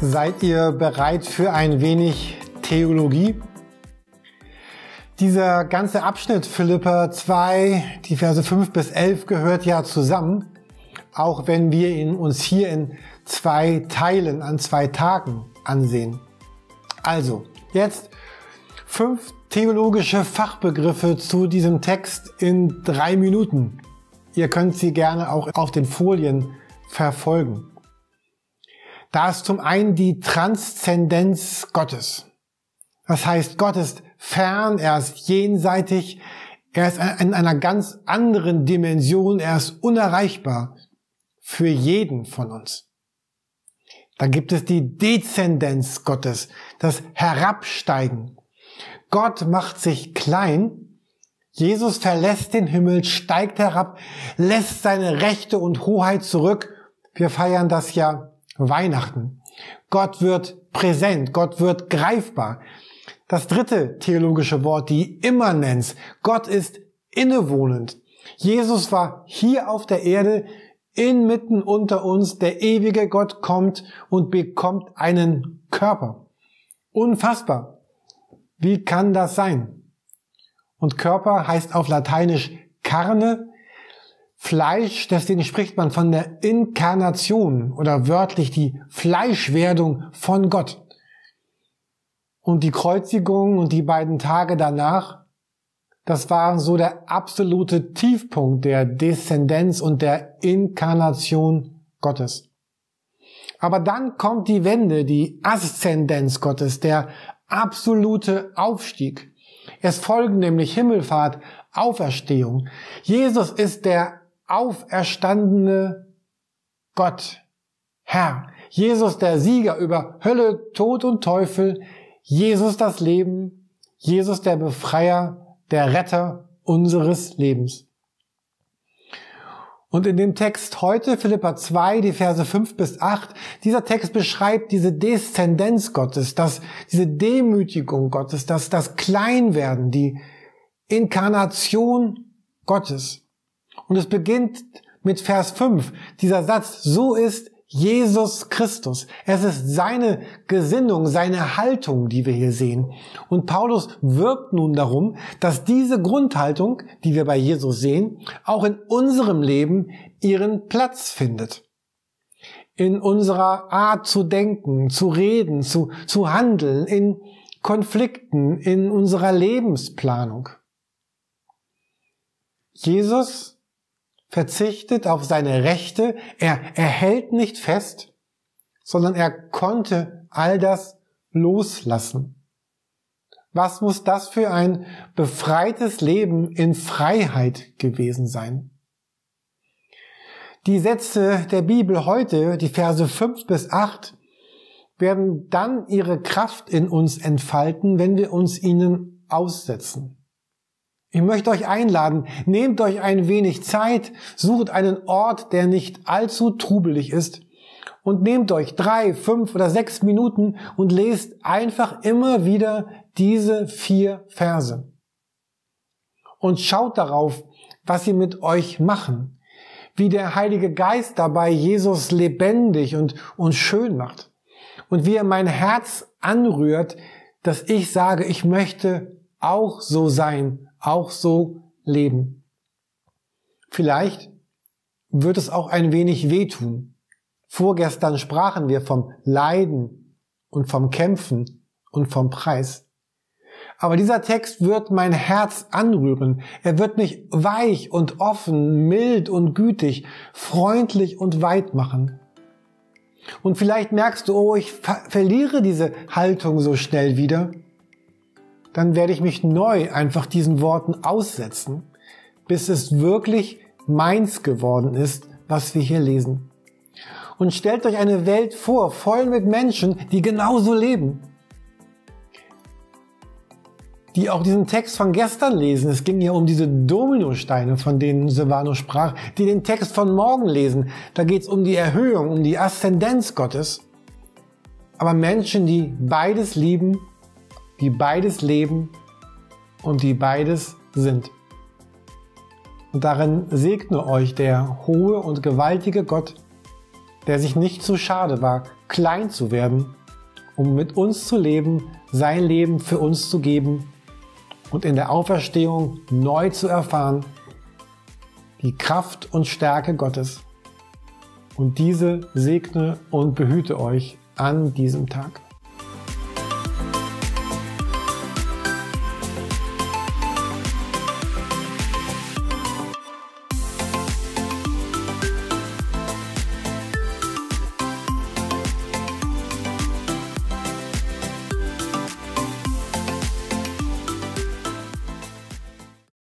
Seid ihr bereit für ein wenig Theologie? Dieser ganze Abschnitt Philippa 2, die Verse 5 bis 11 gehört ja zusammen, auch wenn wir ihn uns hier in zwei Teilen an zwei Tagen ansehen. Also, jetzt fünf theologische Fachbegriffe zu diesem Text in drei Minuten. Ihr könnt sie gerne auch auf den Folien verfolgen. Da ist zum einen die Transzendenz Gottes. Das heißt, Gott ist fern, er ist jenseitig, er ist in einer ganz anderen Dimension, er ist unerreichbar für jeden von uns. Dann gibt es die Dezendenz Gottes, das Herabsteigen. Gott macht sich klein, Jesus verlässt den Himmel, steigt herab, lässt seine Rechte und Hoheit zurück. Wir feiern das ja Weihnachten. Gott wird präsent, Gott wird greifbar. Das dritte theologische Wort, die Immanenz. Gott ist innewohnend. Jesus war hier auf der Erde, inmitten unter uns. Der ewige Gott kommt und bekommt einen Körper. Unfassbar. Wie kann das sein? Und Körper heißt auf Lateinisch Carne, Fleisch, deswegen spricht man von der Inkarnation oder wörtlich die Fleischwerdung von Gott. Und die Kreuzigung und die beiden Tage danach, das waren so der absolute Tiefpunkt der Deszendenz und der Inkarnation Gottes. Aber dann kommt die Wende, die Aszendenz Gottes, der absolute Aufstieg. Es folgen nämlich Himmelfahrt, Auferstehung. Jesus ist der auferstandene Gott, Herr. Jesus der Sieger über Hölle, Tod und Teufel. Jesus das Leben. Jesus der Befreier, der Retter unseres Lebens. Und in dem Text heute, Philippa 2, die Verse 5 bis 8, dieser Text beschreibt diese Deszendenz Gottes, das, diese Demütigung Gottes, das, das Kleinwerden, die Inkarnation Gottes. Und es beginnt mit Vers 5. Dieser Satz, so ist Jesus Christus. Es ist seine Gesinnung, seine Haltung, die wir hier sehen. Und Paulus wirbt nun darum, dass diese Grundhaltung, die wir bei Jesus sehen, auch in unserem Leben ihren Platz findet. In unserer Art zu denken, zu reden, zu, zu handeln, in Konflikten, in unserer Lebensplanung. Jesus verzichtet auf seine Rechte, er, er hält nicht fest, sondern er konnte all das loslassen. Was muss das für ein befreites Leben in Freiheit gewesen sein? Die Sätze der Bibel heute, die Verse 5 bis 8, werden dann ihre Kraft in uns entfalten, wenn wir uns ihnen aussetzen. Ich möchte euch einladen, nehmt euch ein wenig Zeit, sucht einen Ort, der nicht allzu trubelig ist und nehmt euch drei, fünf oder sechs Minuten und lest einfach immer wieder diese vier Verse. Und schaut darauf, was sie mit euch machen, wie der Heilige Geist dabei Jesus lebendig und, und schön macht und wie er mein Herz anrührt, dass ich sage, ich möchte auch so sein auch so leben. Vielleicht wird es auch ein wenig wehtun. Vorgestern sprachen wir vom Leiden und vom Kämpfen und vom Preis. Aber dieser Text wird mein Herz anrühren. Er wird mich weich und offen, mild und gütig, freundlich und weit machen. Und vielleicht merkst du, oh, ich ver verliere diese Haltung so schnell wieder dann werde ich mich neu einfach diesen Worten aussetzen, bis es wirklich meins geworden ist, was wir hier lesen. Und stellt euch eine Welt vor, voll mit Menschen, die genauso leben. Die auch diesen Text von gestern lesen. Es ging ja um diese Dominosteine, von denen Silvano sprach, die den Text von morgen lesen. Da geht es um die Erhöhung, um die Aszendenz Gottes. Aber Menschen, die beides lieben die beides leben und die beides sind. Und darin segne euch der hohe und gewaltige Gott, der sich nicht zu schade war, klein zu werden, um mit uns zu leben, sein Leben für uns zu geben und in der Auferstehung neu zu erfahren, die Kraft und Stärke Gottes. Und diese segne und behüte euch an diesem Tag.